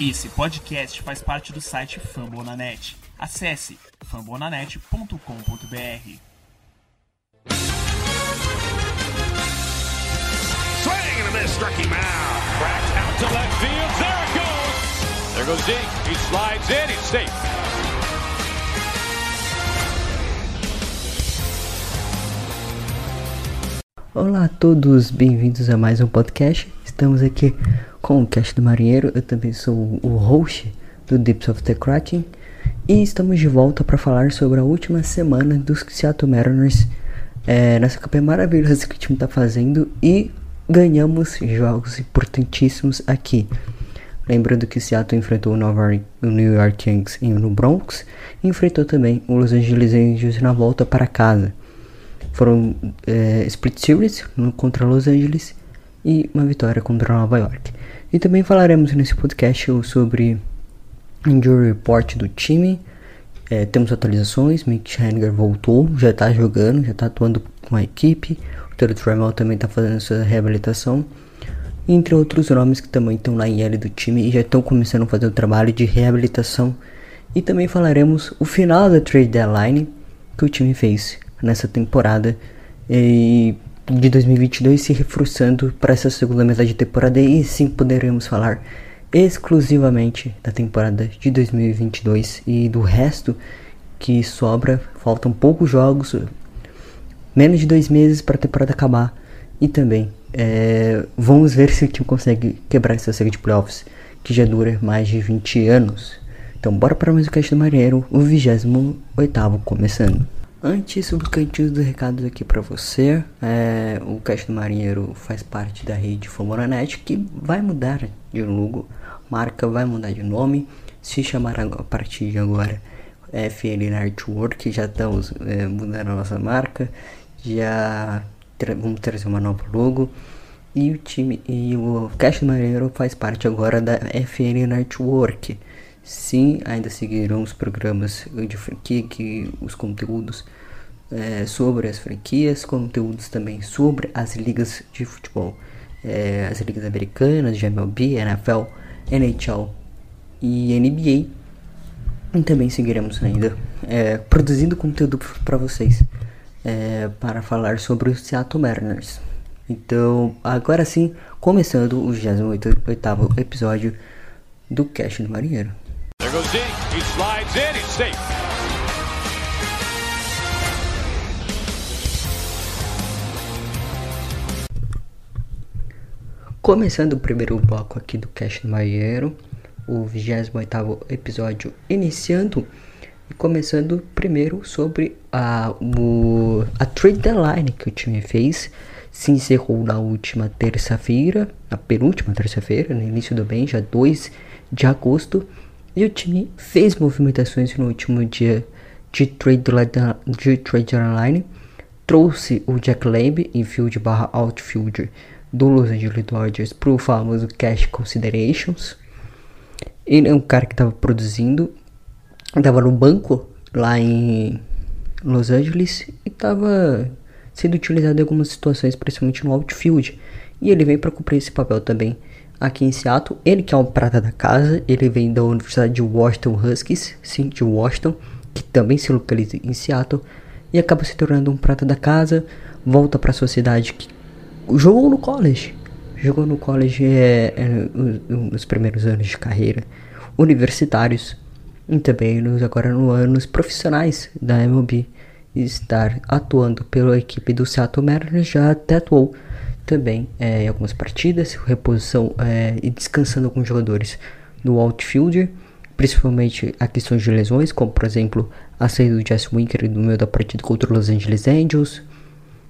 Esse podcast faz parte do site Fambonanet. Acesse fambonanet.com.br. Swing and a miss, struck him out. Cracked out to left field. There it goes. There goes Dink. He slides in. He's safe. Olá a todos, bem-vindos a mais um podcast. Estamos aqui com o Cast do Marinheiro. Eu também sou o host do Deeps of the Kraken. E estamos de volta para falar sobre a última semana dos Seattle Mariners é, nessa campanha maravilhosa que o time está fazendo. E ganhamos jogos importantíssimos aqui. Lembrando que Seattle enfrentou o, New York Yankees no Bronx e enfrentou também o Los Angeles Angels na volta para casa. Foram é, split series contra Los Angeles e uma vitória contra Nova York. E também falaremos nesse podcast sobre injury report do time. É, temos atualizações, Mick Henniger voltou, já está jogando, já está atuando com a equipe. O Taylor Trammell também está fazendo sua reabilitação. Entre outros nomes que também estão na IL do time e já estão começando a fazer o trabalho de reabilitação. E também falaremos o final da trade deadline que o time fez nessa temporada e de 2022 se reforçando para essa segunda metade de temporada e sim poderemos falar exclusivamente da temporada de 2022 e do resto que sobra, faltam poucos jogos, menos de dois meses para a temporada acabar e também é, vamos ver se o time consegue quebrar essa série de playoffs que já dura mais de 20 anos. Então bora para mais um cast do Marinheiro, o 28 começando. Antes, os cantinhos dos recados aqui para você. É, o Caixa do Marinheiro faz parte da rede Fomoranet, que vai mudar de logo, marca vai mudar de nome, se chamar a partir de agora FL Network, já estamos é, mudando a nossa marca, já tra vamos trazer uma nova logo. E o time e o Caixa do Marinheiro faz parte agora da FL Network. Sim, ainda seguirão os programas de franquia, que os conteúdos é, sobre as franquias, conteúdos também sobre as ligas de futebol, é, as ligas americanas, de MLB, NFL, NHL e NBA. E também seguiremos ainda é, produzindo conteúdo para vocês é, para falar sobre os Seattle Mariners. Então, agora sim, começando o 28 episódio do Cash do Marinheiro. There goes Dink. He slides in. He's safe. Começando o primeiro bloco aqui do Cash do Marinheiro, o 28 episódio iniciando e começando primeiro sobre a, o, a trade deadline que o time fez. Se encerrou na última terça-feira, na penúltima terça-feira, no início do mês, já 2 de agosto. E o time fez movimentações no último dia de trade, de trade online. Trouxe o Jack Lamb, infield barra outfielder do Los Angeles Dodgers, para o famoso Cash Considerations. Ele é um cara que estava produzindo, estava no banco lá em Los Angeles e estava sendo utilizado em algumas situações, principalmente no outfield. E ele vem para cumprir esse papel também aqui em Seattle. Ele que é um prata da casa, ele vem da Universidade de Washington Huskies, sim, de Washington, que também se localiza em Seattle, e acaba se tornando um prata da casa, volta para sua cidade que jogou no college. Jogou no college é, é, nos primeiros anos de carreira universitários e também nos, agora nos anos profissionais da MLB. Estar atuando pela equipe do Seattle Mariners já até atuou também é, em algumas partidas, reposição é, e descansando alguns jogadores no outfielder, principalmente a questões de lesões, como por exemplo a saída do Jesse Winker no meio da partida contra os Los Angeles Angels,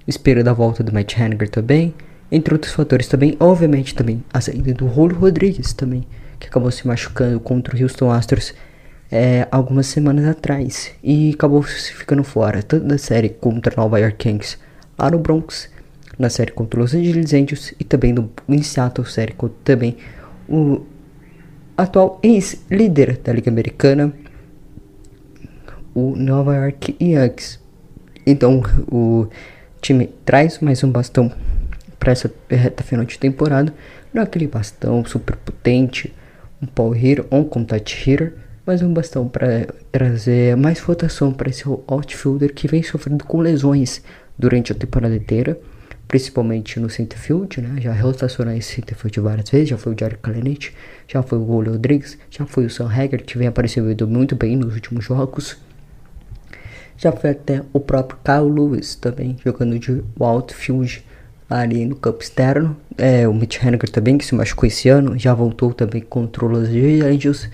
espera da volta do Matt Haniger também, entre outros fatores também, obviamente também a saída do Julio Rodrigues também, que acabou se machucando contra o Houston Astros é, algumas semanas atrás e acabou ficando fora, tanto da série contra Nova York Kings lá no Bronx, na série contra os Los Angeles Angels e também no em Seattle série contra também o atual ex-líder da Liga Americana, o Nova York Yankees. Então o time traz mais um bastão para essa reta final de temporada. Não é aquele bastão super potente, um power hitter ou um contact hitter, mas um bastão para trazer mais rotação para esse outfielder que vem sofrendo com lesões durante a temporada inteira, principalmente no center field, né? Já rotacionou esse center field várias vezes, já foi o Jared Kalenic, já foi o Julio Rodrigues, já foi o Sam Hager, que vem aparecendo muito bem nos últimos jogos. Já foi até o próprio Kyle Lewis também, jogando de outfield ali no campo externo. É, o Mitch Henniger também, que se machucou esse ano, já voltou também contra os Angels.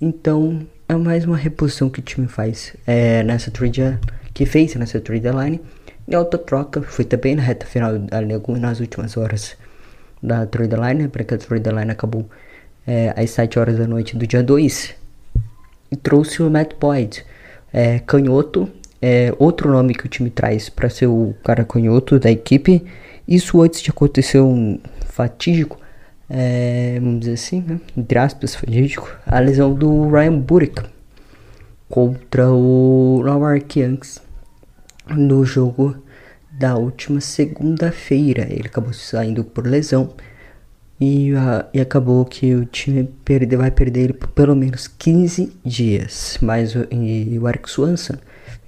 Então, é mais uma reposição que o time faz é, nessa trade, que fez nessa trade line. E a outra troca foi também na reta final, ali, nas últimas horas da trade line, porque a trade line acabou é, às 7 horas da noite do dia 2. E trouxe o Matt Boyd, é, canhoto, é outro nome que o time traz para ser o cara canhoto da equipe. Isso antes de acontecer um fatídico, é, vamos dizer assim, né? entre aspas, fatídico, a lesão do Ryan Burek contra o Nova Yankees no jogo da última segunda-feira. Ele acabou saindo por lesão e, uh, e acabou que o time perde, vai perder ele por pelo menos 15 dias. Mas o, e, o Eric Swanson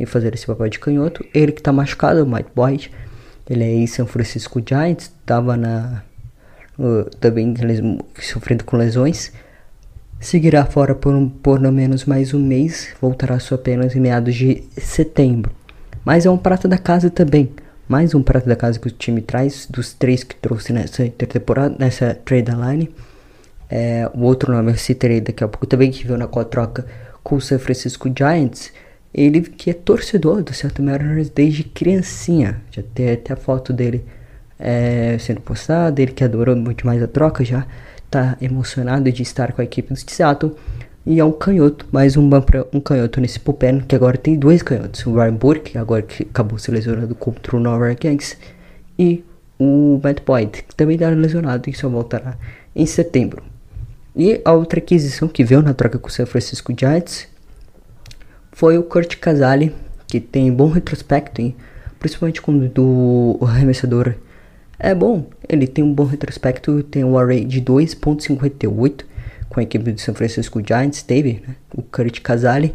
fazer esse papel de canhoto. Ele que tá machucado, o Mike Boyd ele é em São Francisco Giants, estava na uh, também sofrendo com lesões. Seguirá fora por, um, por no menos mais um mês, voltará só apenas em meados de setembro. Mas é um prato da casa também. Mais um prato da casa que o time traz, dos três que trouxe nessa intertemporada, nessa trade line. É, o outro nome eu citarei daqui a pouco também, que veio na troca com o San Francisco Giants. Ele que é torcedor do Seattle Mariners desde criancinha. Já tem até a foto dele é, sendo postada. Ele que adorou muito mais a troca já está emocionado de estar com a equipe do Seattle. E é um canhoto, mais um, um canhoto nesse bullpen, que agora tem dois canhotos. O Ryan Burke, agora que acabou se lesionando contra o Nova Yankees. E o Matt Boyd, que também está lesionado e só voltará em setembro. E a outra aquisição que veio na troca com o San Francisco Giants foi o Kurt Casale, que tem bom retrospecto, hein? principalmente quando do arremessador é bom. Ele tem um bom retrospecto, tem um array de 2.58 com a equipe do San Francisco Giants, teve né? o Kurt Casale,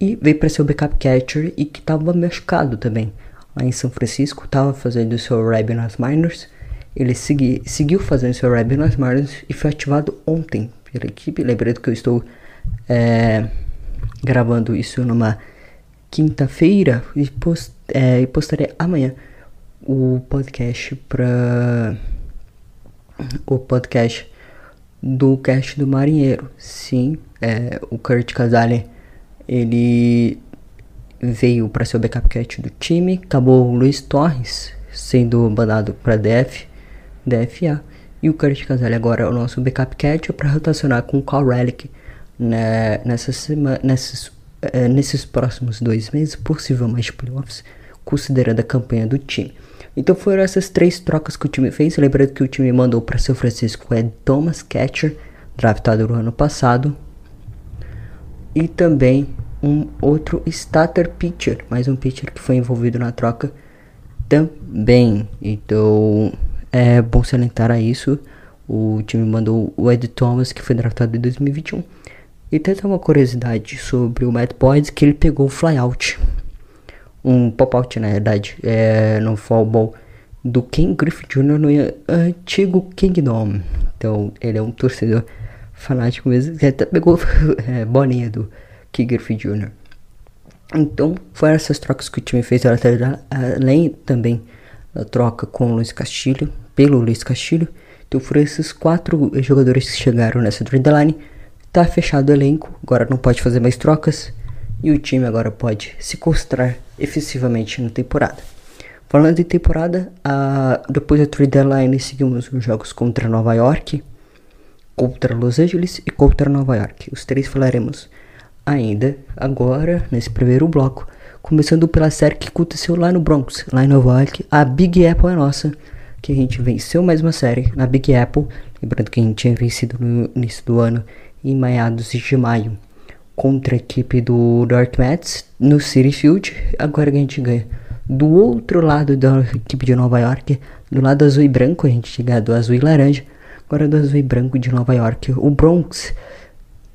e veio para ser o backup catcher e que estava machucado também. Lá em São Francisco, estava fazendo o seu rehab nas minors. Ele segui, seguiu fazendo seu rehab nas minors e foi ativado ontem pela equipe. Lembrando que eu estou é, gravando isso numa quinta-feira e, post, é, postarei amanhã o podcast para o podcast do cast do marinheiro. Sim, é, o Kurt Casale ele veio para ser o backup cat do time, acabou o Luiz Torres sendo mandado para DF, DFA e o Kurt Casale agora é o nosso backup cat para rotacionar com o Carl Relic né, nessa semana, nesses, é, nesses próximos dois meses, possivelmente playoffs, considerando a campanha do time. Então foram essas três trocas que o time fez. Lembrando que o time mandou para São Francisco é Thomas Catcher, draftado no ano passado, e também um outro starter pitcher, mais um pitcher que foi envolvido na troca também. Então é bom salientar a isso. O time mandou o Ed Thomas, que foi draftado em 2021. E tem uma curiosidade sobre o Matt Boyd, que ele pegou o flyout. Um pop-out, na verdade, é, no fall ball do Ken Griffith Jr. no antigo Kingdom. Então, ele é um torcedor fanático mesmo. Ele até pegou é, bolinha do Ken Griffith Jr. Então, foram essas trocas que o time fez. Além também da troca com o Luiz Castilho, pelo Luiz Castilho. Então, foram esses quatro jogadores que chegaram nessa trade line Tá fechado o elenco, agora não pode fazer mais trocas e o time agora pode se concentrar efetivamente na temporada. Falando em temporada, a, depois da trade deadline seguimos os jogos contra Nova York, contra Los Angeles e contra Nova York. Os três falaremos ainda agora nesse primeiro bloco, começando pela série que aconteceu lá no Bronx, lá em Nova York. A Big Apple é nossa, que a gente venceu mais uma série na Big Apple, lembrando que a gente tinha vencido no início do ano em meados de maio contra a equipe do Dark Mets no City Field. Agora a gente ganha do outro lado da equipe de Nova York, do lado azul e branco, a gente chega do azul e laranja, Agora do azul e branco de Nova York. O Bronx.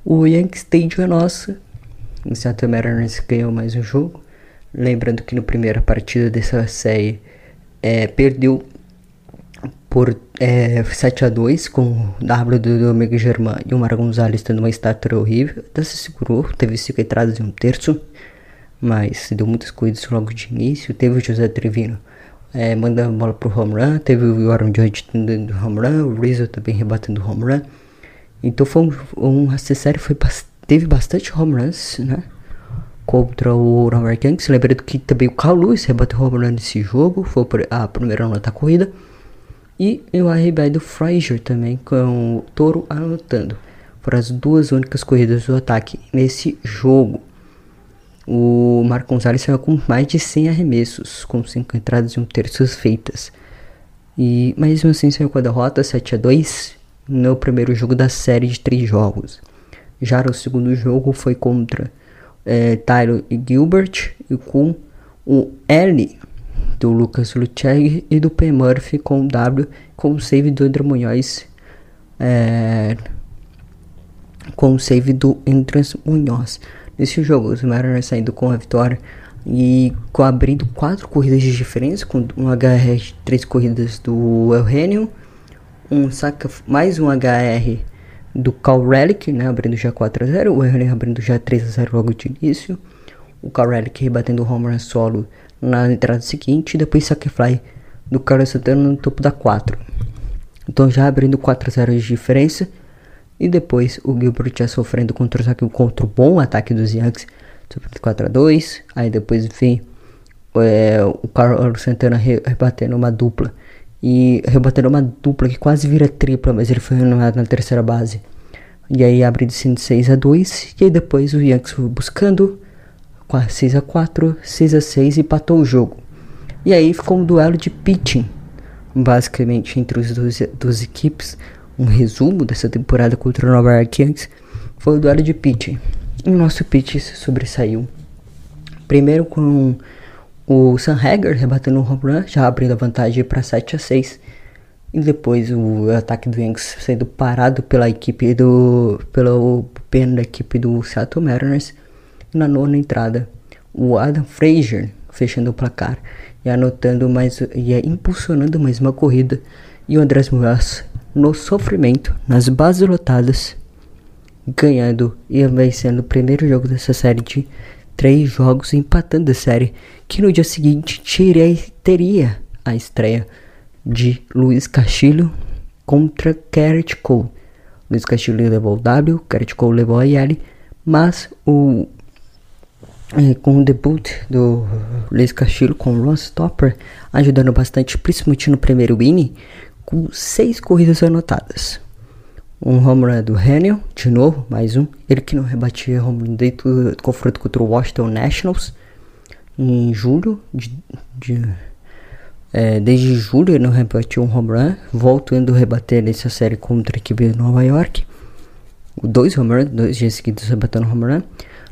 O Yankee Stadium é nosso. O Seattle Mariners ganhou mais um jogo. Lembrando que no primeira partida dessa série é, perdeu por é, 7 a 2 com o W do Domingo Germán e o Mara Gonzalez tendo uma estátua horrível. Até se segurou, teve 5 entradas em um terço, mas deu muitas coisas logo de início. Teve o José Trevino é, mandando bola pro home run, teve o Aaron Judge tendo home run, o Rizzo também rebatendo home run. Então foi um, um essa foi, teve bastante home runs, né? Contra o York Yankees. Lembrando que também o Carl Lewis rebateu home run nesse jogo, foi a primeira nota da corrida. E o RBI do Frazier também, com o Toro anotando. Foram as duas únicas corridas do ataque nesse jogo. O Marco Gonzalez saiu com mais de 100 arremessos, com 5 entradas e um terço feitas. E mesmo assim saiu com a derrota 7 a 2 no primeiro jogo da série de 3 jogos. Já o segundo jogo foi contra é, Tyler e Gilbert e com o L do Lucas Lucheg e do P. Murphy com W com o save do André Munhoz é, com o save do Entrance Munhoz. Nesse jogo, os Mariners saindo com a vitória e com abrindo quatro corridas de diferença, com um HR de três corridas do Eugenio, um saca, mais um HR do Cal Relic, né, abrindo já 4 a 0, o Eugenio abrindo já 3 a 0 logo de início, o Cal Relic rebatendo o home run solo na entrada seguinte, e depois Sacrifly do Carlos Santana no topo da 4. Então já abrindo 4 a 0 de diferença. E depois o Gilbert já sofrendo contra, contra o bom ataque dos Yankees, sofrendo 4 a 2 Aí depois vem é, o Carlos Santana rebatendo uma dupla. E rebatendo uma dupla que quase vira tripla, mas ele foi renovado na terceira base. E aí abre de 6 a 2 E aí depois o Yankees foi buscando 6 a 4 6 a 6 e empatou o jogo. E aí ficou um duelo de pitching, basicamente entre as duas, equipes. Um resumo dessa temporada contra o Nova York Yankees foi o duelo de pitching. E o nosso pitch se sobressaiu. Primeiro com o Sam Hager rebatendo um home run, já abrindo a vantagem para 7 a 6. E depois o ataque do Yankees sendo parado pela equipe do. pelo pena da equipe do Seattle Mariners na nona entrada, o Adam Frazier fechando o placar e anotando mais e é impulsionando mais uma corrida e o Andrés Muraz no sofrimento nas bases lotadas ganhando e vencendo o primeiro jogo dessa série de três jogos empatando a série que no dia seguinte tirei, teria a estreia de Luiz Castilho contra Garrett Cole. Luiz Castilho levou o W, Garrett Cole levou a L, mas o é, com o debut do Luiz Castillo com o Ross Topper, ajudando bastante, principalmente no primeiro inning, com seis corridas anotadas. Um home run do Haniel, de novo, mais um. Ele que não rebatia home run desde o confronto contra o Washington Nationals em julho. De, de, é, desde julho ele não rebatiu um home run, voltando a rebater nessa série contra a equipe de Nova York. Dois home runs, dois dias seguidos rebatendo home run.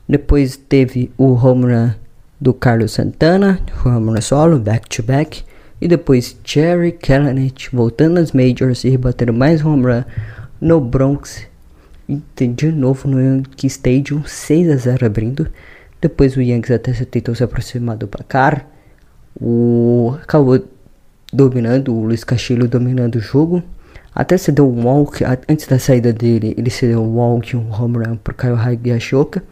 Depois teve o home run do Carlos Santana, home run solo, back to back. E depois Jerry Kellenich voltando às Majors e rebatendo mais home run no Bronx. E de novo no Yankee Stadium, 6 a 0 abrindo. Depois o Yankees até tentou se aproximar do placar. O acabou dominando, o Luiz Castilho dominando o jogo. Até se deu um walk, antes da saída dele, ele se deu um walk, um home run pro Kyle Higashioka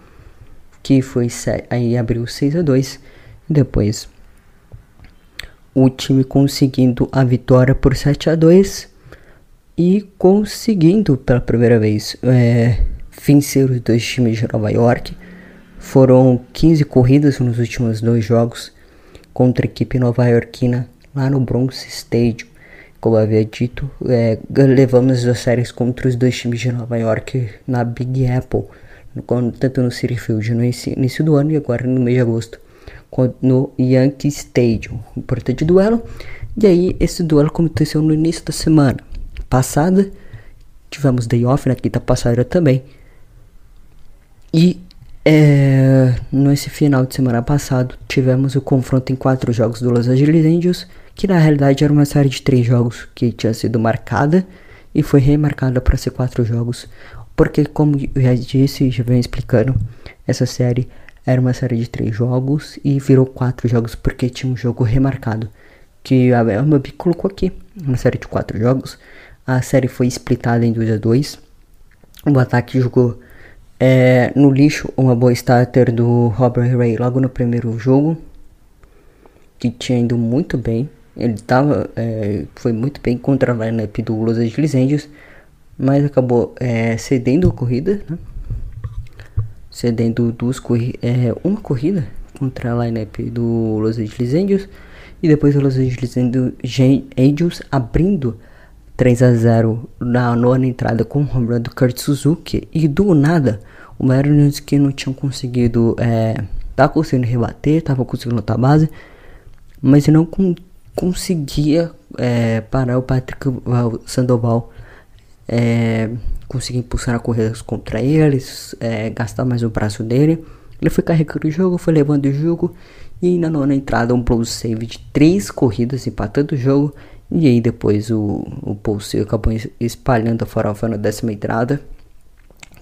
que foi aí abriu 6 a 2 depois o time conseguindo a vitória por 7 a 2 e conseguindo pela primeira vez é, vencer os dois times de Nova York. Foram 15 corridas nos últimos dois jogos contra a equipe nova-iorquina lá no Bronx Stadium. Como havia dito, é, levamos as séries contra os dois times de Nova York na Big Apple tanto no City Field no início do ano e agora no mês de agosto no Yankee Stadium. Importante duelo. E aí, esse duelo aconteceu no início da semana passada. Tivemos day off na quinta passada também. E é, nesse final de semana passado, tivemos o confronto em quatro jogos do Los Angeles Angels, que na realidade era uma série de três jogos que tinha sido marcada e foi remarcada para ser quatro jogos, porque como eu já disse, já venho explicando, essa série era uma série de três jogos e virou quatro jogos porque tinha um jogo remarcado, que a MLB colocou aqui, uma série de quatro jogos. A série foi splitada em 2 a 2 O ataque jogou é, no lixo uma boa starter do Robert Ray logo no primeiro jogo, que tinha ido muito bem. Ele tava, é, foi muito bem contra a lineup do Los Angeles Angels, mas acabou é, cedendo a corrida, né? cedendo duas corri é, uma corrida contra a lineup do Los Angeles Angels e depois o Los Angeles Angels abrindo 3 a 0 na nona entrada com o home run do Kurt Suzuki e do nada o Mariners que não tinham conseguido é, tá conseguindo rebater, tava conseguindo lutar base, mas não com conseguia é, parar o Patrick Sandoval, é, conseguir impulsionar corridas contra eles, é, gastar mais o braço dele. Ele foi carregando o jogo, foi levando o jogo e na nona entrada um blow save de três corridas empatando o jogo. E aí depois o, o Pulse acabou espalhando a farofa na décima entrada.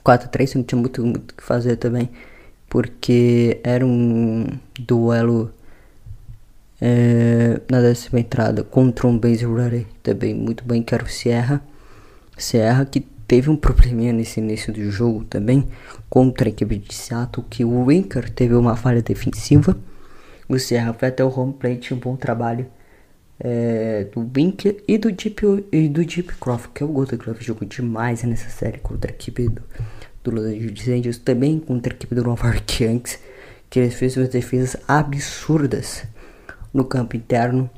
4-3 não tinha muito o que fazer também. Porque era um duelo é, na décima entrada contra um base runner também muito bem, que era o Sierra. Sierra que teve um probleminha nesse início do jogo também contra a equipe de Seattle, que o Winker teve uma falha defensiva. O Sierra foi até o home plate, um bom trabalho é, do Winker e do Deep, e do Deep Croft, que é o Golden Glove, jogou demais nessa série contra a equipe do, do Los Angeles Angels, também contra a equipe do Nova York Yankees, que eles fez umas defesas absurdas no campo interno.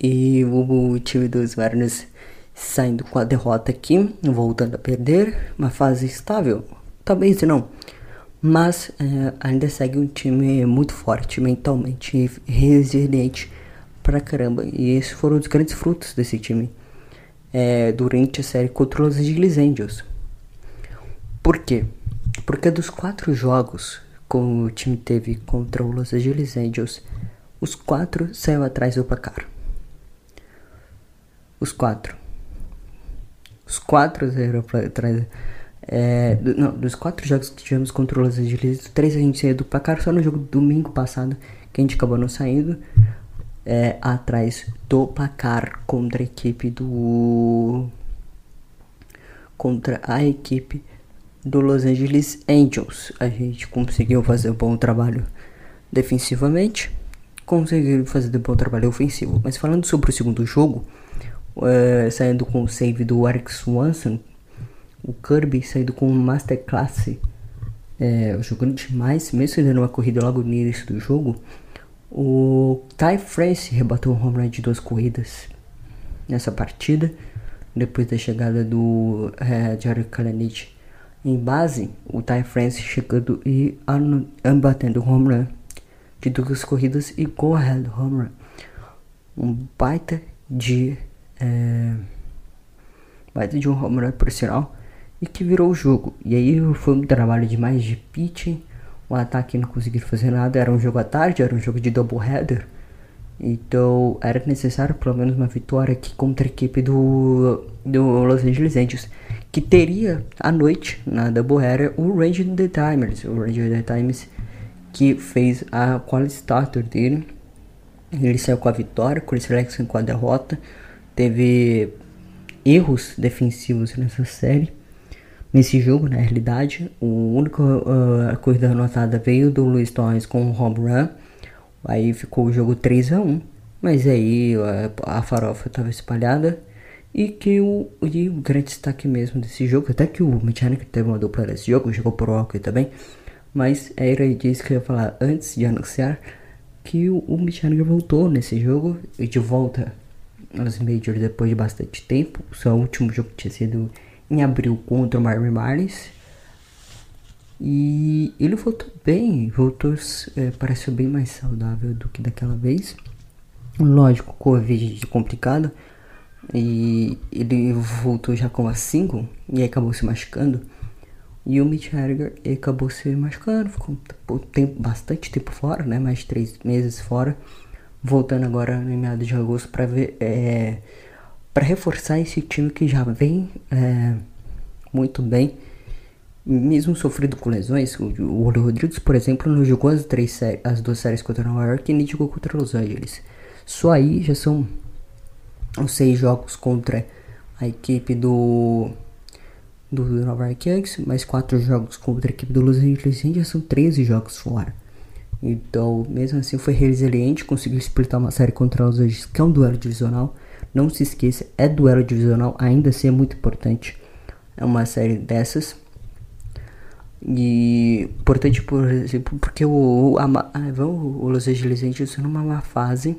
E o, time dos Mariners saindo com a derrota aqui, voltando a perder, uma fase estável, talvez não, mas é, ainda segue um time muito forte mentalmente resiliente pra caramba. E esses foram os grandes frutos desse time é, durante a série contra os Angeles Angels. Por quê? Porque dos quatro jogos que o time teve contra o Los Angeles Angels, os quatro saiu atrás do placar. Os quatro. Os quatro. É, do, não, dos quatro jogos que tivemos contra o Los Angeles, três a gente saiu do placar. Só no jogo do domingo passado que a gente acabou não saindo. É, atrás do placar contra a equipe do. Contra a equipe do Los Angeles Angels. A gente conseguiu fazer um bom trabalho defensivamente conseguiram fazer um bom trabalho ofensivo. Mas falando sobre o segundo jogo, é, saindo com o save do Eric Swanson, o Kirby saindo com uma Masterclass, é, jogando demais, mesmo dando uma corrida logo no início do jogo. O Ty France rebateu um home run de duas corridas nessa partida, depois da chegada do é, Jared Kalanich em base, o Ty France chegando e batendo o home run de duas corridas e ahead home run. Um baita de é, baita de um home run por sinal e que virou o jogo. E aí foi um trabalho de mais de pitching. O ataque não conseguiu fazer nada. Era um jogo à tarde, era um jogo de double header. Então era necessário pelo menos uma vitória aqui contra a equipe do, do Los Angeles Angels. Que teria à noite na double header o Range the Timers. O Range the Timers que fez a quality starter dele. Ele saiu com a vitória, Chris Flexen com a derrota. Teve erros defensivos nessa série. Nesse jogo, na realidade, o único uh, corrida anotada veio do Luiz Torres com o home run. Aí ficou o jogo 3 a 1 Mas aí uh, a farofa estava espalhada. E que o, e o grande destaque mesmo desse jogo, até que o Mechanic teve uma dupla nesse jogo, jogou pro Rocky também. Mas era disso que eu ia falar antes de anunciar que o, o voltou nesse jogo e de volta aos Majors depois de bastante tempo. O seu último jogo tinha sido em abril contra o Miami Marlins. E ele voltou bem, voltou, é, pareceu bem mais saudável do que daquela vez. Lógico, Covid complicado. E ele voltou já com a single e acabou se machucando. E o Mitch Haniger acabou se machucando, ficou tempo, bastante tempo fora, né? Mais três meses fora. Voltando agora no meados de agosto para ver é, para reforçar esse time que já vem é, muito bem, mesmo sofrido com lesões. O, o Rodrigues, por exemplo, não jogou as, três as duas séries contra Nova York e nem jogou contra Los Angeles. Só aí já são os seis jogos contra a equipe do do Nova York Yankees, mais quatro jogos contra a equipe do Los Angeles Angels, são 13 jogos fora. Então, mesmo assim, foi resiliente, conseguiu explitar uma série contra os Angeles, que é um duelo divisional. Não se esqueça, é duelo divisional, ainda assim é muito importante. É uma série dessas. E importante, por exemplo, porque o, a, a, o Los Angeles Angels numa má fase,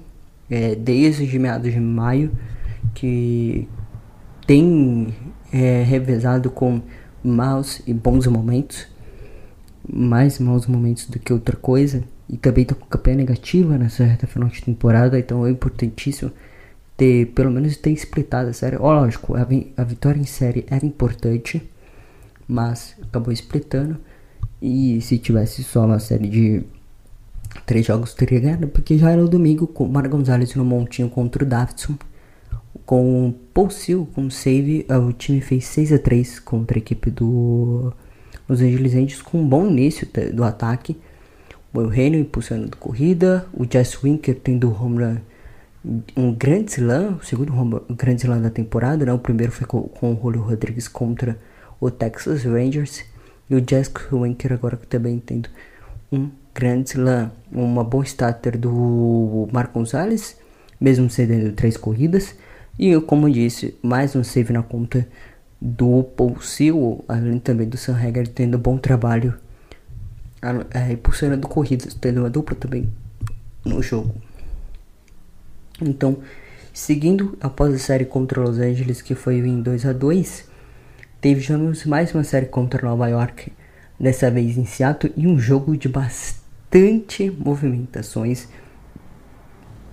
é, desde meados de maio, que tem é, revezado com maus e bons momentos, mais maus momentos do que outra coisa, e também tá com campanha negativa nessa reta final de temporada, então é importantíssimo ter, pelo menos ter splitado a série. Ó, lógico, a, a vitória em série era importante, mas acabou splitando, e se tivesse só uma série de três jogos teria ganhado, porque já era o domingo com o Mar Gonzalez no montinho contra o Davidson, com Paul Seal, com save, uh, o time fez 6 a 3 contra a equipe do Los Angeles Angels com um bom início do ataque. O Eugenio impulsionando corrida, o Jess Winker tendo home run, um grande slam, o segundo home, grande slam da temporada, né? o primeiro foi com, o Julio Rodrigues contra o Texas Rangers, e o Jess Winker agora também tendo um grande slam, uma boa starter do Marco Gonzalez, mesmo cedendo três corridas, e como disse, mais um save na conta do Paul Seal, além também do Sam Hager tendo bom trabalho é, impulsionando corridas, tendo uma dupla também no jogo. Então, seguindo após a série contra Los Angeles, que foi em 2 a 2 tivemos mais uma série contra Nova York, dessa vez em Seattle, e um jogo de bastante movimentações,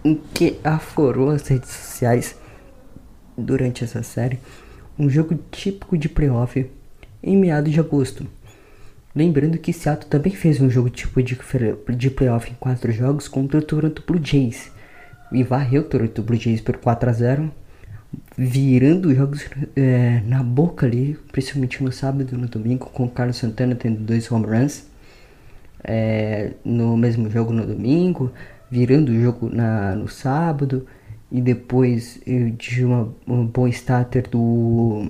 em que aflorou as redes sociais durante essa série um jogo típico de playoff em meados de agosto. Lembrando que Seattle também fez um jogo tipo de, de playoff em quatro jogos contra o Toronto Blue Jays. E varreu o Toronto Blue Jays por 4 a 0 virando jogos é, na boca ali, principalmente no sábado e no domingo, com o Carlos Santana tendo dois home runs é, no mesmo jogo no domingo, virando o jogo na, no sábado e depois de uma, um bom starter do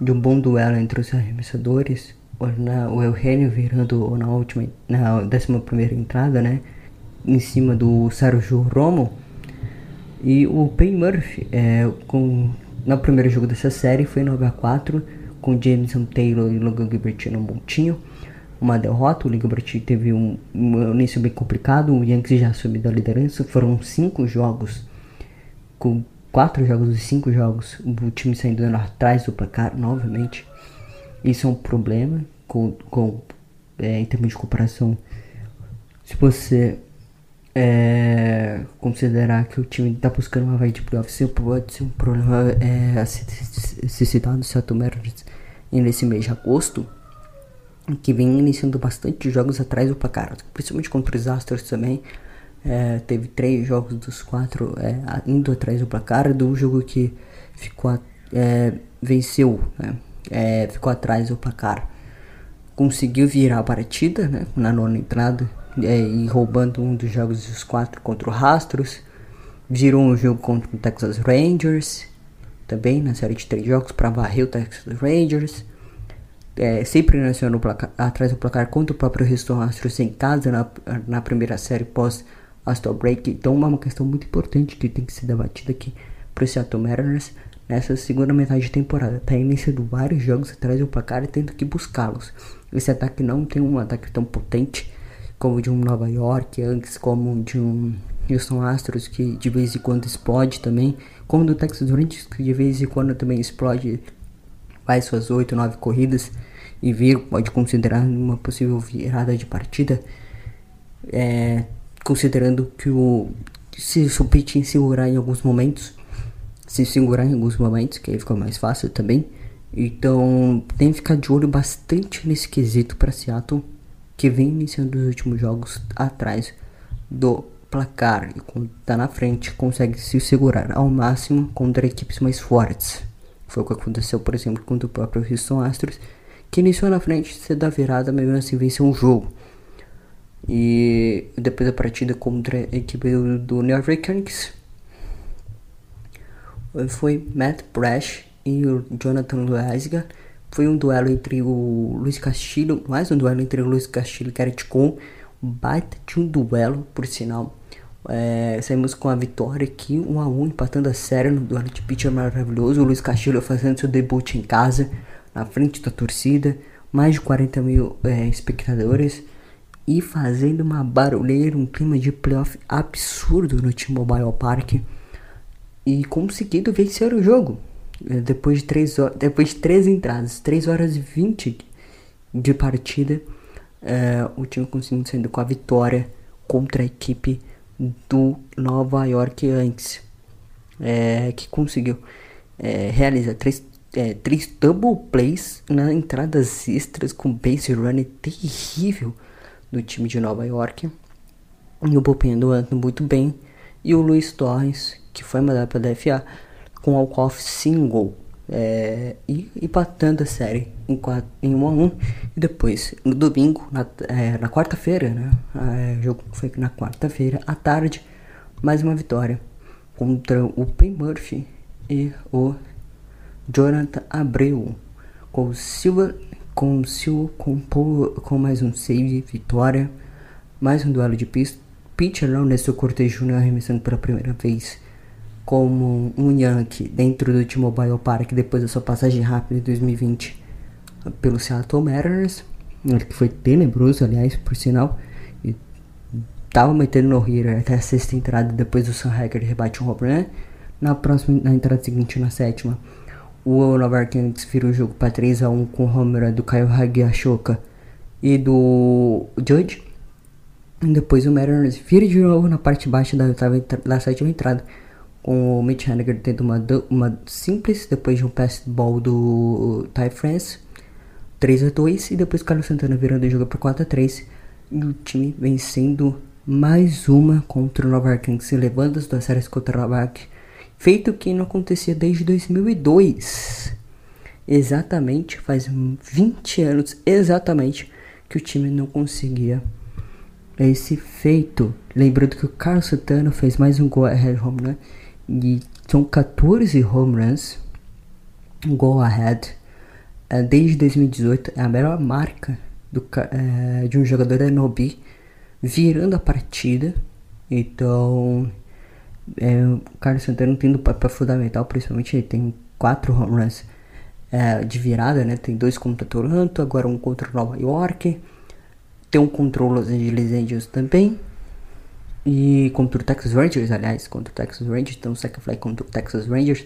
de um bom duelo entre os arremessadores na, o Eugenio virando na última na décima primeira entrada né em cima do Sérgio Romo e o Pay Murphy é, com no primeiro jogo dessa série foi 9 a 4 com Jameson Taylor e Logan Gilbert no montinho uma derrota. O Gilbert teve um, um, início bem complicado. O Yankees já subiu da liderança. Foram cinco jogos, com quatro jogos e cinco jogos, o time saindo atrás do placar novamente. Isso é um problema com, com é, em termos de comparação. Se você é, considerar que o time está buscando uma vaga de playoff, pode ser um problema é, a ser, ser citado Seattle Mariners nesse mês de agosto que vem iniciando bastante jogos atrás do placar, principalmente contra os Astros também. É, teve três jogos dos quatro é, indo atrás do placar, do jogo que ficou é, venceu, né? É, ficou atrás do placar, conseguiu virar a partida né? na nona entrada é, e roubando um dos jogos dos quatro contra o Rastros, virou um jogo contra o Texas Rangers também na série de três jogos para varrer o Texas Rangers é, sempre placar, atrás do placar contra o próprio Houston Astros em casa na, na primeira série pós Astro Break. Então é uma questão muito importante que tem que ser debatida aqui para o Seattle Mariners nessa segunda metade de temporada. Está iniciando vários jogos atrás do placar e tendo que buscá-los. Esse ataque não tem um ataque tão potente como o de um Nova York, antes como de um Houston Astros que de vez em quando explode também, como do Texas Rangers que de vez em quando também explode, faz suas 8, 9 corridas e vir pode considerar uma possível virada de partida, é, considerando que o se o Pitching segurar em alguns momentos, se segurar em alguns momentos, que aí fica mais fácil também. Então tem que ficar de olho bastante nesse quesito para Seattle, que vem iniciando os últimos jogos atrás do placar e quando tá na frente consegue se segurar ao máximo contra equipes mais fortes. Foi o que aconteceu, por exemplo, contra o próprio Houston Astros, que iniciou na frente, se dá virada, mesmo assim venceu um jogo. E depois da partida contra a equipe do, New York Knicks, foi Matt Brash e o Jonathan Loaiziga. Foi um duelo entre o Luiz Castilho, mais um duelo entre o Luiz Castilho e Garrett Cole. Um baita de um duelo, por sinal. É, saímos com a vitória aqui, 1 um a 1 um, empatando a série no duelo de pitcher maravilhoso. O Luiz Castilho fazendo seu debut em casa, na frente da torcida, mais de 40 mil é, espectadores e fazendo uma barulheira, um clima de playoff absurdo no T-Mobile Park e conseguindo vencer o jogo. É, depois de 3 horas, depois de 3 entradas, 3 horas e 20 de partida, é, o time conseguiu saindo com a vitória contra a equipe do Nova York Yankees, é, que conseguiu é, realizar três, é, três double plays nas entradas extras com base running terrível do time de Nova York. E o bullpen andando muito bem. E o Luiz Torres, que foi mandado para a DFA, com walk-off single. É, e empatando a série em, 4, em 1 a 1 e depois no domingo, na, é, na quarta-feira, né? É, o jogo foi na quarta-feira à tarde, mais uma vitória contra o Pen Murphy e o Jonathan Abreu com o Silva com o Silva com, com mais um save vitória, mais um duelo de pitcher não nesse cortejo Jr. arremessando pela primeira vez como um Yankee dentro do T-Mobile Park depois da sua passagem rápida em 2020 pelo Seattle Mariners, que foi tenebroso, aliás, por sinal, e tava metendo no hitter até a sexta entrada depois do Sun Hacker rebate um home run. Na próxima, na entrada seguinte, na sétima, o Nova Yankees vira o jogo para 3 a 1 com o home run do Kyle Hagiashoka e do Judge. Depois o Mariners vira de novo na parte baixa da, da sétima entrada o Mitch Haniger tendo uma, uma simples depois de um pass ball do Ty France 3 a 2 e depois Carlos Santana virando o jogo para 4 a 3 e o time vencendo mais uma contra o Nova York Knicks levando as duas séries contra o Nova York feito que não acontecia desde 2002 exatamente faz 20 anos exatamente que o time não conseguia esse feito lembrando que o Carlos Santana fez mais um gol ahead home né? E são 14 home runs, go ahead. Uh, desde 2018 é a melhor marca do, uh, de um jogador da MLB virando a partida. Então, é, o Carlos Santana tendo papel fundamental, principalmente ele tem 4 home runs uh, de virada, né? Tem dois contra Toronto, agora um contra Nova York. Tem um contra Los Angeles Angels também. E contra o Texas Rangers, aliás, contra o Texas Rangers, então o second fly contra o Texas Rangers.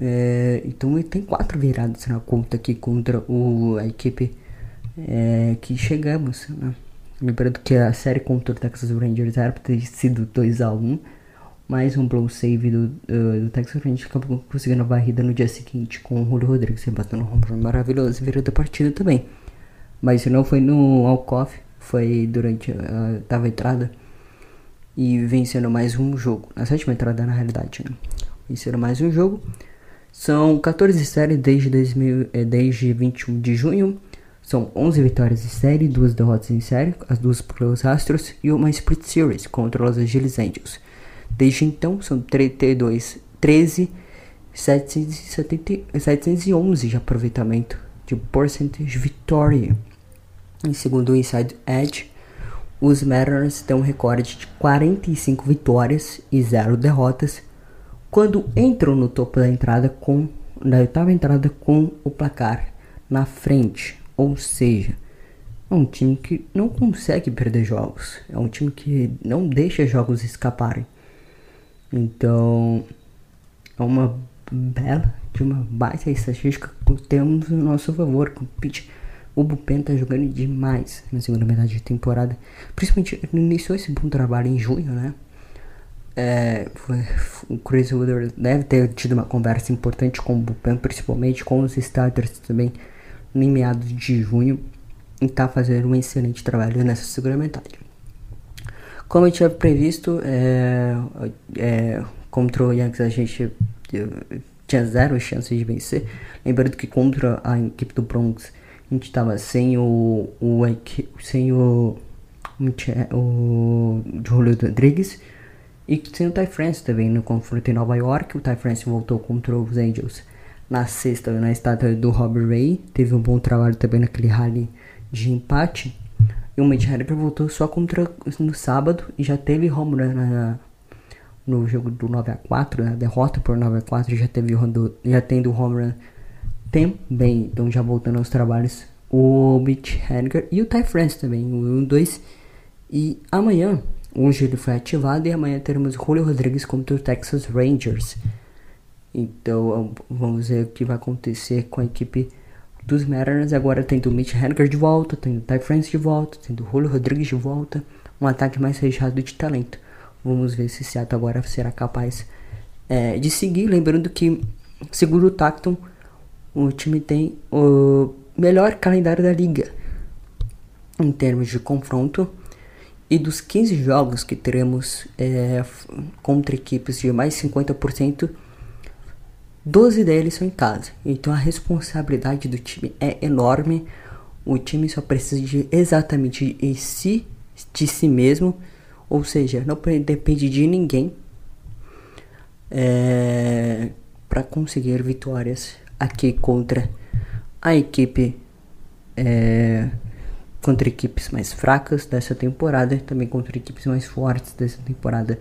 É, então ele tem quatro viradas na conta aqui contra o, a equipe é, que chegamos. Né? Lembrando que a série contra o Texas Rangers era para ter sido 2x1. Mais um blow save do, uh, do Texas Rangers acabou conseguindo a varrida no dia seguinte com o Julio Rodrigues batendo um run maravilhoso virando a partida também. Mas não foi no Alcoff, foi durante a oitava entrada e vencendo mais um jogo. Na sétima entrada, na realidade, né? Venceram mais um jogo. São 14 séries desde, 2000, é, desde 21 de junho. São 11 vitórias em série, duas derrotas em série, as duas pelos Astros e uma Split Series contra os Angeles Angels. Desde então, são 32, 13, 770, 711 de aproveitamento de percentage vitória. Em segundo o Inside Edge, os Mariners têm um recorde de 45 vitórias e 0 derrotas quando entram no topo da entrada com da oitava entrada com o placar na frente, ou seja, é um time que não consegue perder jogos, é um time que não deixa jogos escaparem. Então, é uma bela, de uma baita estatística que temos no nosso favor, com o pitch o Bupen tá jogando demais na segunda metade de temporada. Principalmente iniciou esse bom trabalho em junho, né? É, foi, o Chris Woodard deve ter tido uma conversa importante com o Bupen, principalmente com os starters também, em meados de junho. E tá fazendo um excelente trabalho nessa segunda metade. Como eu tinha previsto, é, é, contra o Yankees a gente tinha zero chance de vencer. Lembrando que contra a equipe do Bronx a gente estava sem o, o sem o o Julio Rodrigues e sem o Ty France também no confronto em Nova York. O Ty France voltou contra os Angels na sexta na estátua do Robert Ray. Teve um bom trabalho também naquele rally de empate. E o Mitch Haniger voltou só contra no sábado e já teve home run na, no jogo do 9 a 4, na derrota por 9 a 4, já teve já tendo home run também. Então já voltando aos trabalhos o Mitch Haniger e o Ty France também, o 1 2 e amanhã, hoje ele foi ativado e amanhã teremos Julio Rodrigues contra o Texas Rangers. Então vamos ver o que vai acontecer com a equipe dos Mariners. Agora tendo o Mitch Haniger de volta, tendo o Ty France de volta, tendo o Julio Rodrigues de volta. Um ataque mais recheado de talento. Vamos ver se Seattle agora será capaz é, de seguir. Lembrando que, segundo o Tacton, o time tem o melhor calendário da liga em termos de confronto. E dos 15 jogos que teremos é, contra equipes de mais 50%, 12 deles são em casa. Então a responsabilidade do time é enorme. O time só precisa de exatamente de si, de si mesmo. Ou seja, não depende de ninguém é, para conseguir vitórias aqui contra a equipe é, contra equipes mais fracas dessa temporada também contra equipes mais fortes dessa temporada.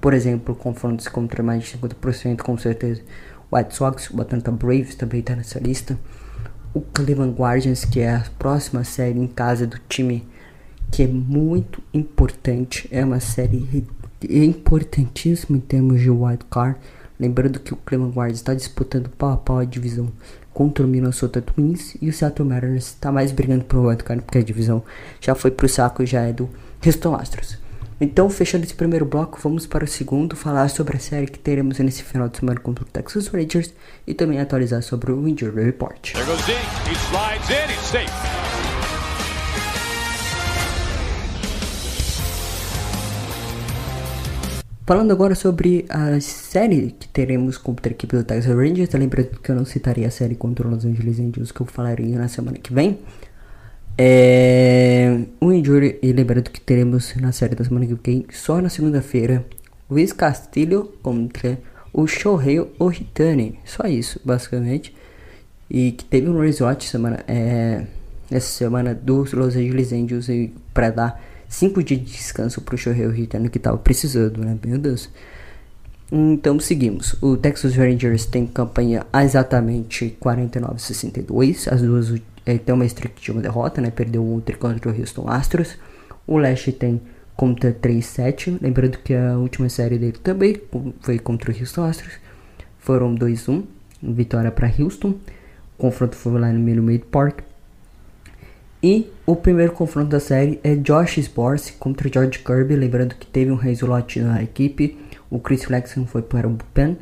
Por exemplo, confrontos contra mais de 50% com certeza. White Sox, o Atlanta Braves também está nessa lista. O Cleveland Guardians, que é a próxima série em casa do time, que é muito importante. É uma série importantíssima em termos de wild card. Lembrando que o Cleveland Guardians está disputando pau a pau a divisão contra o Minnesota Twins e o Seattle Mariners está mais brigando por wildcard porque a divisão já foi pro saco e já é do Houston Astros. Então, fechando esse primeiro bloco, vamos para o segundo, falar sobre a série que teremos nesse final de semana contra o Texas Rangers e também atualizar sobre o Injury Report. There goes slides in, safe. Falando agora sobre a série que teremos contra a equipe do Texas Rangers, lembrando que eu não citaria a série contra os Los Angeles Angels que eu falaria na semana que vem. É, o injury, e lembrando que teremos na série da semana que vem, só na segunda-feira, Luiz Castilho contra o Shohei Ohitani. Só isso, basicamente. E que teve um resort semana, é, essa semana dos Los Angeles Angels para dar 5 dias de descanso pro Shohei Ohtani que tava precisando, né? Meu Deus. Então seguimos. O Texas Rangers tem campanha exatamente 49-62. As duas é, tem uma streak de uma derrota, né? Perdeu outra contra o Houston Astros. O Leste tem contra 3-7. Lembrando que a última série dele também foi contra o Houston Astros. Foram 2-1. Vitória para Houston. O confronto foi lá no Minute Park. E o primeiro confronto da série é Josh Sborse contra George Kirby, lembrando que teve um resolote na equipe. O Chris Flexen foi para o bullpen.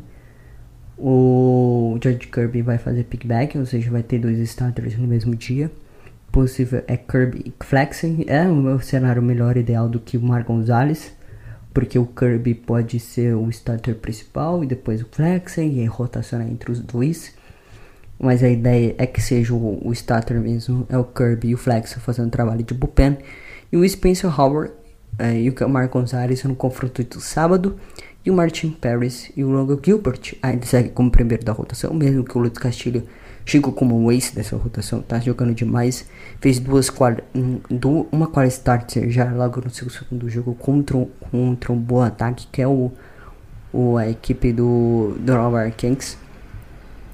O George Kirby vai fazer pickback, ou seja, vai ter dois starters no mesmo dia. Possível é Kirby e Flexen. É o cenário melhor ideal do que o Mar Gonzalez, porque o Kirby pode ser o starter principal e depois o Flexen e rotacionar entre os dois. Mas a ideia é que seja o, o starter mesmo, é o Kirby e o Flex fazendo trabalho de bullpen. E o Spencer Howard é, e o Marco Gonzalez no confronto do sábado. E o Martin Paris e o Logan Gilbert ainda segue como primeiro da rotação, mesmo que o Luiz Castilho chegou como um ace dessa rotação, tá jogando demais. Fez duas um, uma qual starter já logo no seu segundo jogo contra, contra um bom ataque, que é o, o a equipe do, do Kings.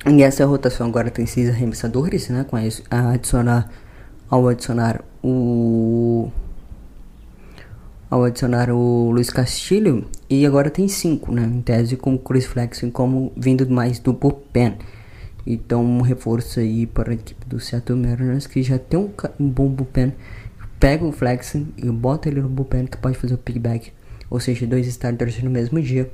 E essa rotação agora tem seis arremessadores, né? Com a adicionar, ao adicionar o ao adicionar o Luiz Castilho e agora tem cinco, né? Em tese com o Chris Flexen como vindo mais do bullpen. Então um reforço aí para a equipe do Seattle Mariners que já tem um, um bom bullpen. Pega o Flexen e bota ele no bullpen que pode fazer o pigback, ou seja, dois starters no mesmo dia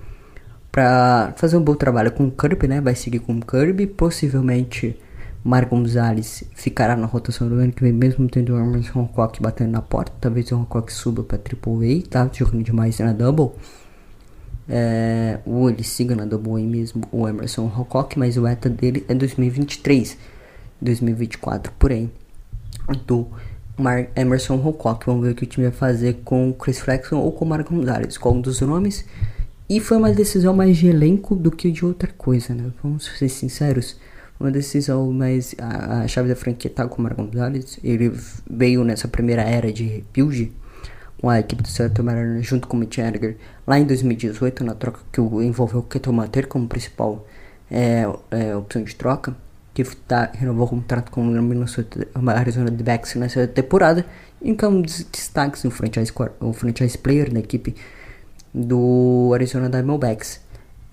para fazer um bom trabalho com o Kirby, né? Vai seguir com o Kirby, possivelmente Mar Gonzalez ficará na rotação do ano que vem, mesmo tendo o Emerson Hancock batendo na porta. Talvez o Hancock suba para Triple A, tá jogando demais na Double. É, ou ele siga na Double A mesmo, o Emerson Hancock, mas o ETA dele é 2023, 2024 por aí. Do Mar Emerson Hancock. Vamos ver o que o time vai fazer com Chris Flexon ou com o Mar Gonzalez. Qual um dos nomes? E foi uma decisão mais de elenco do que de outra coisa, né? Vamos ser sinceros uma decisão mais. A, a chave da franquia tá com o Marco Gonzalez. Ele veio nessa primeira era de build com a equipe do Seattle Mariners junto com o Mitch Haniger lá em 2018, na troca que envolveu o Keto Mater como principal é, é, opção de troca. Que tá, renovou o contrato com o Minnesota Arizona Backs nessa temporada. E é um dos destaques no franchise, o franchise player da equipe do Arizona Diamondbacks.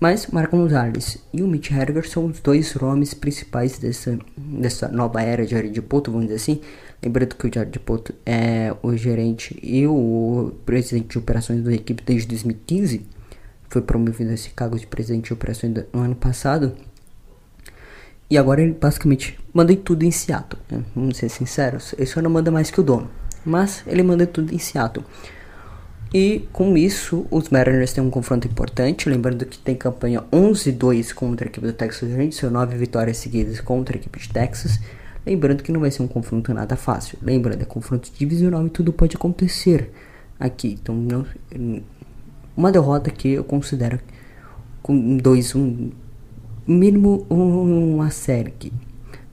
Mas Marco Gonzalez e o Mitch Heriger são os dois nomes principais dessa, dessa nova era de Jared Poto, vamos dizer assim. Lembrando que o Jared Poto é o gerente e o presidente de operações da equipe desde 2015. Foi promovido a esse cargo de presidente de operações no ano passado. E agora ele basicamente manda tudo em Seattle. Né? Vamos ser sinceros, ele só não manda mais que o dono. Mas ele manda tudo em Seattle. E com isso, os Mariners têm um confronto importante. Lembrando que tem campanha 11-2 contra a equipe do Texas Rangers, são 9 vitórias seguidas contra a equipe de Texas. Lembrando que não vai ser um confronto nada fácil. Lembrando, é confronto divisional e tudo pode acontecer aqui. Então, não, uma derrota que eu considero com 2-1, mínimo uma série. Que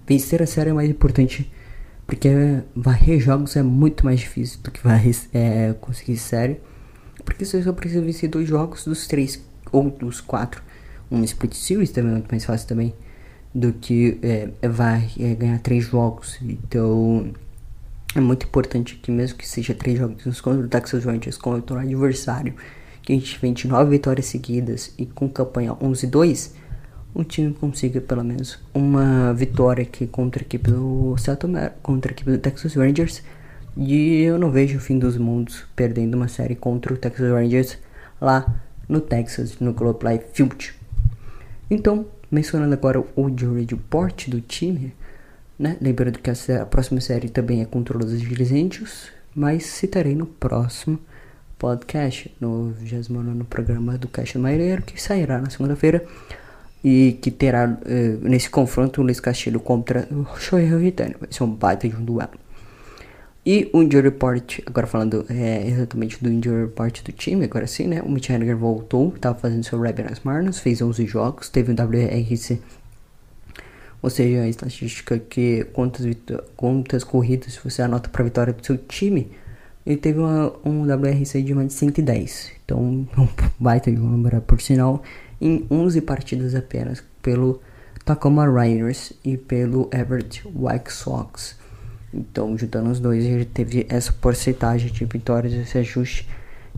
vencer a série é mais importante porque varrer jogos é muito mais difícil do que varrer, é, conseguir série. Porque você só precisa vencer dois jogos dos três ou dos quatro. Um split series também é muito mais fácil também do que é, é vai é, ganhar três jogos. Então é muito importante que mesmo que seja três jogos contra o Texas Rangers contra o adversário que a gente vende nove vitórias seguidas e com campanha 11-2 o time consiga pelo menos uma vitória aqui contra a equipe do Seattle, contra a equipe do Texas Rangers. E eu não vejo o fim dos mundos perdendo uma série contra o Texas Rangers lá no Texas, no Globe Life Field. Então, mencionando agora o Jury Report do time, né? Lembrando que a, próxima série também é contra os Angels, mas citarei no próximo podcast, no 29 programa do Caixa Maireiro, que sairá na segunda-feira e que terá uh, nesse confronto o Luiz Castilho contra o Shohei Vitani. Vai ser um baita de um duelo. E o injury report, agora falando é, exatamente do injury report do time, agora sim, né? O Mitch Haniger voltou, estava fazendo seu rap nas fez 11 jogos, teve um WRC, ou seja, a estatística que quantas, quantas corridas você anota para vitória do seu time, ele teve uma, um WRC de mais de 110. Então, um baita de um número por sinal em 11 partidas apenas pelo Tacoma Raiders e pelo Everett White Sox. Então, juntando os dois, ele teve essa porcentagem de vitórias, esse ajuste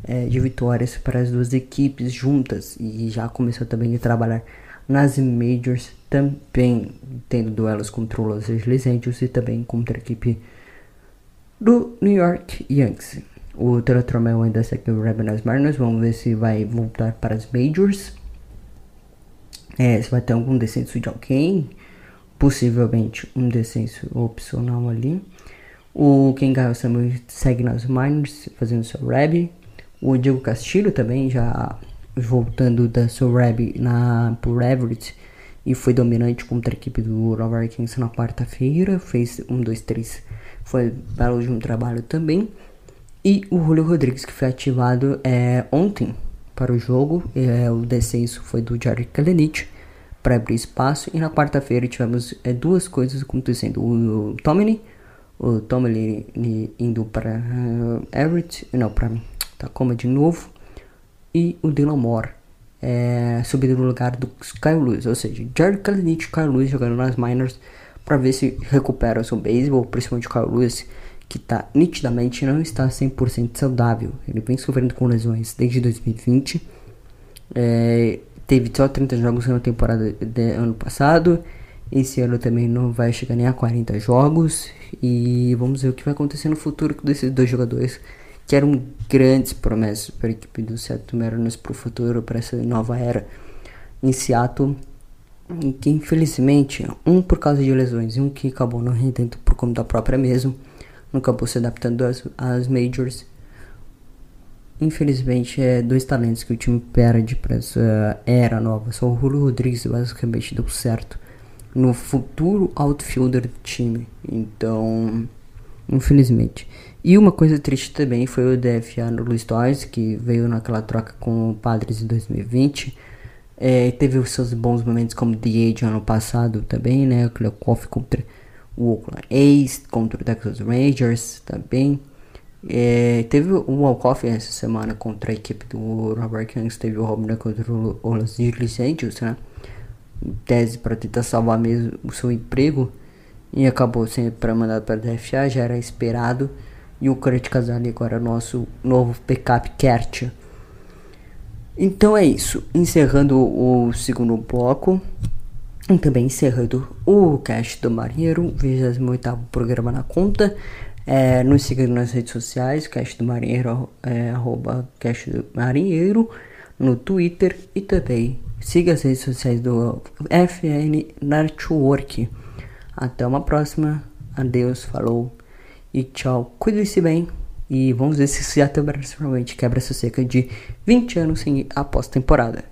é, de vitórias para as duas equipes juntas. E já começou também a trabalhar nas Majors, também tendo duelos contra o Los Angeles Angels e também contra a equipe do New York Yankees. O Teletromel ainda segue o Ravens Mariners, vamos ver se vai voltar para as Majors. É, se vai ter algum descenso de alguém, possivelmente um descenso opcional ali. O Ken Giles também segue nas minors, fazendo seu rab. O Diego Castilho também já voltando da seu rab na por Everett e foi dominante contra a equipe do Nova Kings na quarta-feira. Fez um, dois, três. Foi belo de um trabalho também. E o Julio Rodrigues que foi ativado é, ontem para o jogo. É, o descenso foi do Jared Kalenich para abrir espaço. E na quarta-feira tivemos é, duas coisas acontecendo. O, Tomini, o Tomini indo para uh, Everett, não, para Tacoma de novo. E o Dylan Moore é, subindo no lugar do Kyle Lewis. Ou seja, Jared Kalenich e Kyle Lewis jogando nas minors para ver se recupera o seu beisebol, principalmente o Kyle Lewis que tá nitidamente não está 100% saudável. Ele vem sofrendo com lesões desde 2020. É, teve só 30 jogos na temporada de ano passado. Esse ano também não vai chegar nem a 40 jogos. E vamos ver o que vai acontecer no futuro desses dois jogadores que eram grandes promessas para a equipe do Seattle Mariners para o futuro, para essa nova era em Seattle. que infelizmente, um por causa de lesões e um que acabou não rendendo por conta própria mesmo, não acabou se adaptando às, às majors. Infelizmente, é dois talentos que o time perde para essa era nova. Só o Julio Rodrigues basicamente deu certo no futuro outfielder do time. Então, infelizmente. E uma coisa triste também foi o DFA no Luiz Torres, que veio naquela troca com o Padres em 2020 é, teve os seus bons momentos como The Age ano passado também, né? O Coffee contra o Oakland A's, contra o Texas Rangers também. É, teve o Walkoff essa semana contra a equipe do Robert Kings, teve o Robin contra o Los Angeles Angels, né? Em tese para tentar salvar mesmo o seu emprego e acabou sendo para mandar para a DFA, já era esperado. E o Kurt Casale agora é nosso novo backup catcher. Então é isso, encerrando o segundo bloco e também encerrando o cast do Marinheiro, 28 programa na conta. É, nos siga nas redes sociais, cast do Marinheiro, é, arroba cast do Marinheiro, no Twitter e também siga as redes sociais do FN Network. Até uma próxima, adeus, falou e tchau, cuide-se bem. E vamos ver se também provavelmente quebra essa cerca de 20 anos sem a pós-temporada.